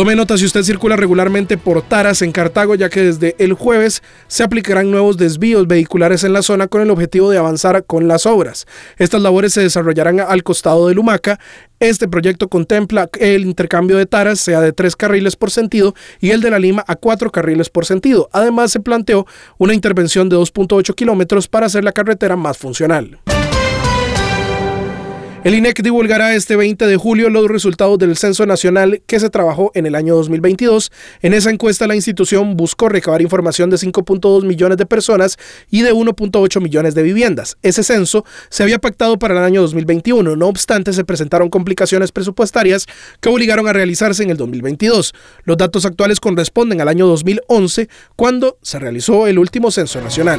Tome nota si usted circula regularmente por Taras en Cartago, ya que desde el jueves se aplicarán nuevos desvíos vehiculares en la zona con el objetivo de avanzar con las obras. Estas labores se desarrollarán al costado de Lumaca. Este proyecto contempla que el intercambio de Taras sea de tres carriles por sentido y el de la Lima a cuatro carriles por sentido. Además, se planteó una intervención de 2.8 kilómetros para hacer la carretera más funcional. El INEC divulgará este 20 de julio los resultados del censo nacional que se trabajó en el año 2022. En esa encuesta la institución buscó recabar información de 5.2 millones de personas y de 1.8 millones de viviendas. Ese censo se había pactado para el año 2021, no obstante se presentaron complicaciones presupuestarias que obligaron a realizarse en el 2022. Los datos actuales corresponden al año 2011, cuando se realizó el último censo nacional.